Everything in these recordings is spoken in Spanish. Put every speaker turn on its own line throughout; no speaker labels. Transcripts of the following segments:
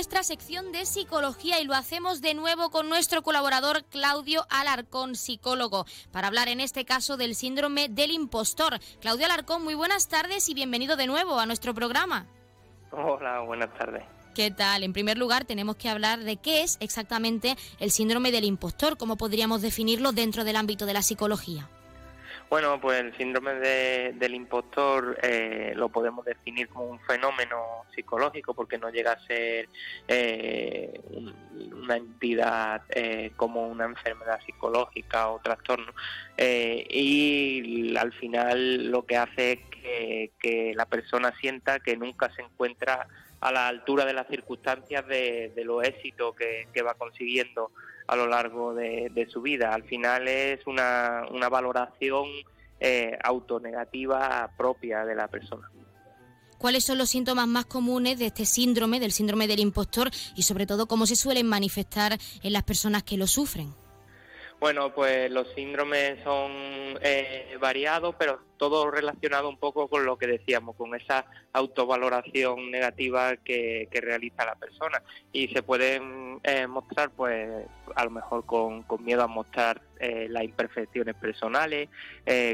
nuestra sección de psicología y lo hacemos de nuevo con nuestro colaborador Claudio Alarcón, psicólogo, para hablar en este caso del síndrome del impostor. Claudio Alarcón, muy buenas tardes y bienvenido de nuevo a nuestro programa.
Hola, buenas tardes.
¿Qué tal? En primer lugar, tenemos que hablar de qué es exactamente el síndrome del impostor, cómo podríamos definirlo dentro del ámbito de la psicología.
Bueno, pues el síndrome del impostor eh, lo podemos definir como un fenómeno psicológico porque no llega a ser eh, una entidad eh, como una enfermedad psicológica o trastorno. y al final lo que hace es que, la persona sienta que nunca se encuentra a la altura de las circunstancias de, los éxitos que va consiguiendo a lo largo de, su vida. Al final es una, una valoración eh, autonegativa propia de la persona.
¿Cuáles son los síntomas más comunes de este síndrome, del síndrome del impostor, y sobre todo cómo se suelen manifestar en las personas que lo sufren?
Bueno, pues los síndromes son eh, variados, pero todo relacionado un poco con lo que decíamos, con esa autovaloración negativa que, realiza la persona. Y se pueden eh, mostrar, pues, a lo mejor con, miedo a mostrar eh, las imperfecciones personales,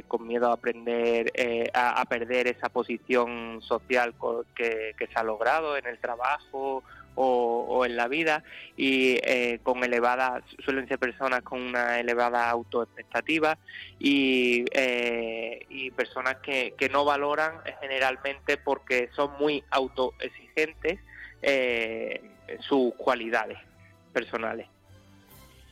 con miedo a aprender, a, perder esa posición social que, que se ha logrado en el trabajo o, en la vida y eh, con elevadas, suelen ser personas con una elevada autoexpectativa y, eh, y personas que, que no valoran generalmente porque son muy autoexigentes eh, sus cualidades personales.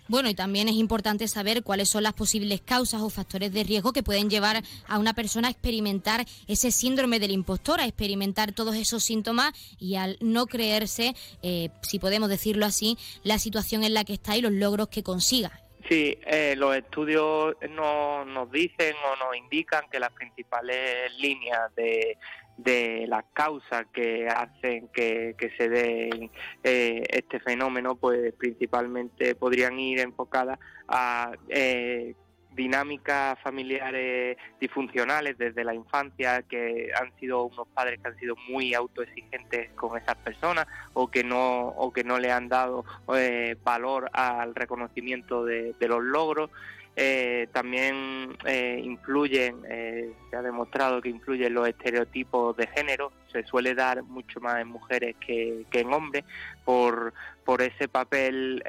Bueno, y también es importante saber cuáles son las posibles causas o factores de riesgo que pueden llevar a una persona a experimentar ese síndrome del impostor, a experimentar todos esos síntomas y al no creerse, eh, si podemos decirlo así, la situación en la que está y los logros que consiga.
Sí, eh, los estudios nos dicen o nos indican que las principales líneas de, de las causas que hacen que, se dé eh, este fenómeno, pues principalmente podrían ir enfocadas a eh, dinámicas familiares disfuncionales desde la infancia, que han sido unos padres que han sido muy autoexigentes con esas personas o que no, o que no le han dado eh, valor al reconocimiento de los logros. Eh, también eh, influyen, eh, se ha demostrado que influyen los estereotipos de género, se suele dar mucho más en mujeres que, en hombres por, por ese papel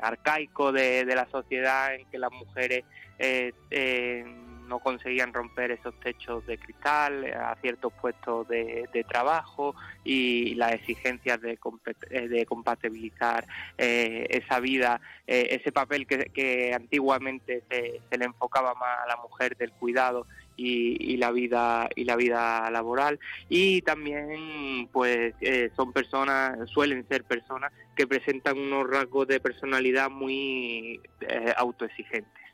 arcaico de, de, la sociedad en que las mujeres no conseguían romper esos techos de cristal a ciertos puestos de, trabajo y las exigencias de, eh, de compatibilizar eh, esa vida, eh, ese papel que, antiguamente se, le enfocaba más a la mujer del cuidado y, la vida y la vida laboral y también pues son personas suelen ser personas que presentan unos rasgos de personalidad muy autoexigentes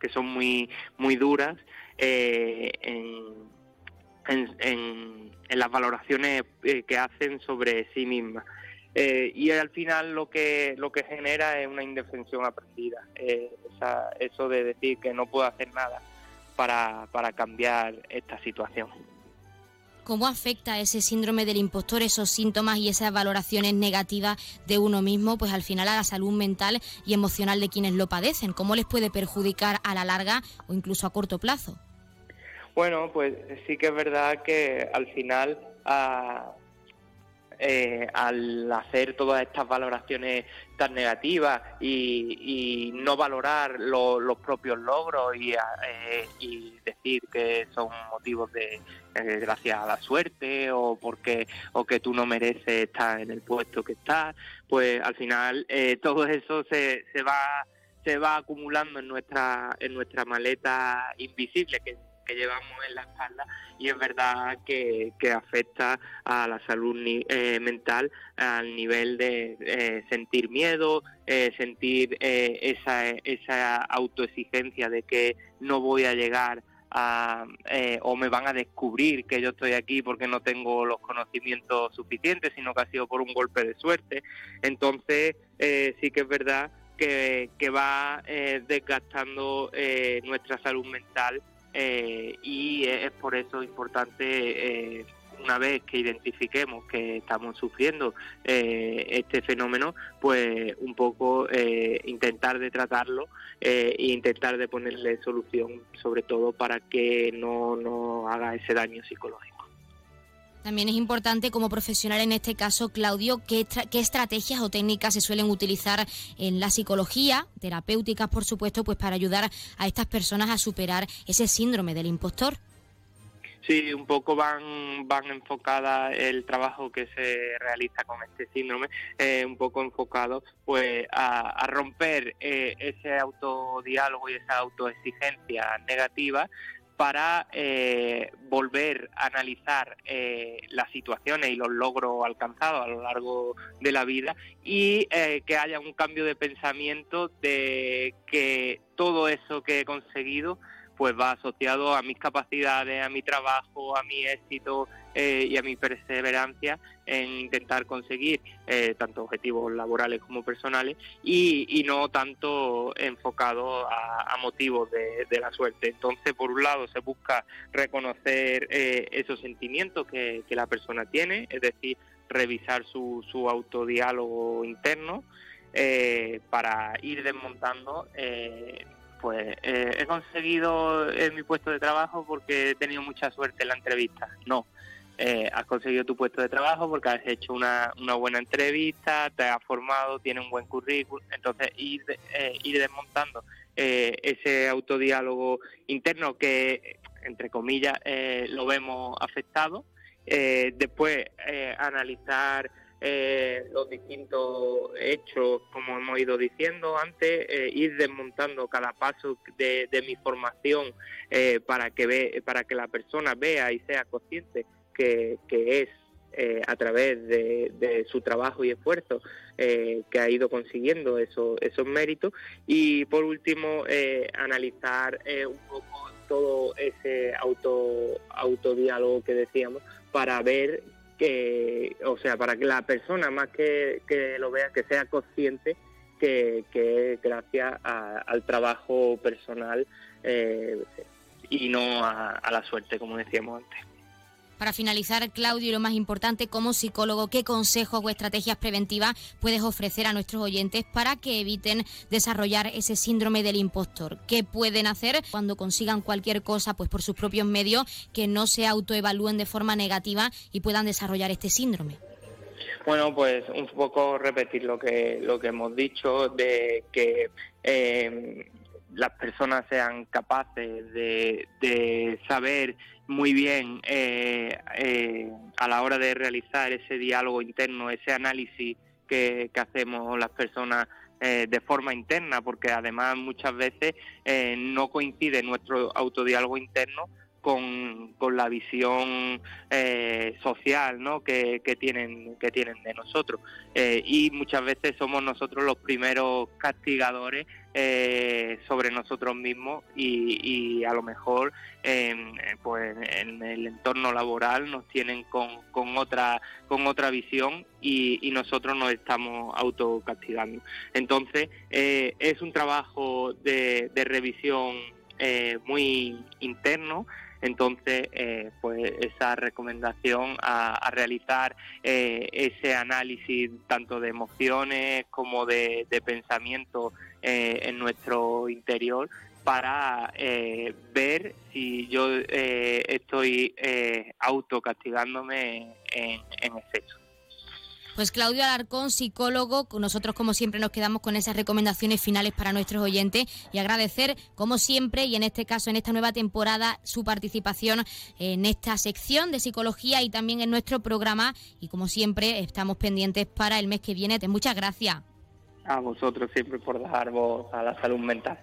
que son muy, muy duras eh, en, en, las valoraciones eh, que hacen sobre sí mismas. Eh, y al final lo que lo que genera es una indefensión aprendida, eso de decir que no puedo hacer nada para, para cambiar esta situación.
¿Cómo afecta ese síndrome del impostor, esos síntomas y esas valoraciones negativas de uno mismo, pues al final a la salud mental y emocional de quienes lo padecen? ¿Cómo les puede perjudicar a la larga o incluso a corto plazo?
Bueno, pues sí que es verdad que al final ah, eh, al hacer todas estas valoraciones tan negativas y, no valorar los propios logros eh, y, decir que son motivos de eh, a la suerte o porque o que tú no mereces estar en el puesto que estás, pues al final todo eso se, se va se va acumulando en nuestra en nuestra maleta invisible que que llevamos en la espalda y es verdad que, afecta a la salud eh, mental al nivel de eh, sentir miedo, eh, sentir esa, esa autoexigencia de que no voy a llegar a, o me van a descubrir que yo estoy aquí porque no tengo los conocimientos suficientes, sino que ha sido por un golpe de suerte. Entonces, sí que es verdad que, que va desgastando nuestra salud mental eh, y es por eso importante eh, una vez que identifiquemos que estamos sufriendo eh, este fenómeno, pues un poco intentar de tratarlo e intentar de ponerle solución, sobre todo para que no haga ese daño psicológico.
También es importante como profesional en este caso, Claudio, qué, estrategias o técnicas se suelen utilizar en la psicología, terapéuticas por supuesto, pues para ayudar a estas personas a superar ese síndrome del impostor.
Sí, un poco van van enfocada el trabajo que se realiza con este síndrome, eh, un poco enfocado pues a, romper eh, ese autodiálogo y esa autoexigencia negativa para eh, volver a analizar eh, las situaciones y los logros alcanzados a lo largo de la vida y eh, que haya un cambio de pensamiento de que todo eso que he conseguido pues va asociado a mis capacidades, a mi trabajo, a mi éxito eh, y a mi perseverancia en intentar conseguir eh, tanto objetivos laborales como personales y, no tanto enfocado a, motivos de, la suerte. Entonces, por un lado, se busca reconocer eh, esos sentimientos que, la persona tiene, es decir, revisar su, su autodiálogo interno. para ir desmontando pues eh, he conseguido en mi puesto de trabajo porque he tenido mucha suerte en la entrevista. No, eh, has conseguido tu puesto de trabajo porque has hecho una, una buena entrevista, te has formado, tienes un buen currículum. Entonces, ir, eh, ir desmontando ese autodiálogo interno que, entre comillas, lo vemos afectado. después, analizar eh, los distintos hechos, como hemos ido diciendo antes, eh, ir desmontando cada paso de, mi formación eh, para que ve, para que la persona vea y sea consciente que, es a través de, su trabajo y esfuerzo que ha ido consiguiendo esos, esos méritos. Y por último analizar un poco todo ese auto autodiálogo que decíamos para ver que, o sea, para que la persona más que, que lo vea, que sea consciente que, que gracias al trabajo personal eh, y no a la suerte, como decíamos antes.
Para finalizar, Claudio, y lo más importante, como psicólogo, ¿qué consejos o estrategias preventivas puedes ofrecer a nuestros oyentes para que eviten desarrollar ese síndrome del impostor? ¿Qué pueden hacer cuando consigan cualquier cosa pues por sus propios medios que no se autoevalúen de forma negativa y puedan desarrollar este síndrome?
Bueno, pues un poco repetir lo que lo que hemos dicho de que eh, las personas sean capaces de, saber muy bien eh, eh, a la hora de realizar ese diálogo interno, ese análisis que, hacemos las personas eh, de forma interna, porque además muchas veces no coincide nuestro autodiálogo interno con, con la visión eh, social ¿no? que, tienen, que tienen de nosotros. Eh, y muchas veces somos nosotros los primeros castigadores eh, sobre nosotros mismos y, y a lo mejor pues en el entorno laboral nos tienen con, con, otra, con otra visión y, y nosotros nos estamos autocastigando. Entonces es un trabajo de, de revisión muy interno entonces, eh, pues esa recomendación a, realizar eh, ese análisis tanto de emociones como de, pensamiento eh, en nuestro interior para ver si yo estoy autocastigándome en, en exceso.
Pues Claudio Alarcón, psicólogo, nosotros como siempre nos quedamos con esas recomendaciones finales para nuestros oyentes y agradecer como siempre y en este caso en esta nueva temporada su participación en esta sección de psicología y también en nuestro programa y como siempre estamos pendientes para el mes que viene. Muchas gracias.
A vosotros siempre por dar voz a la salud mental.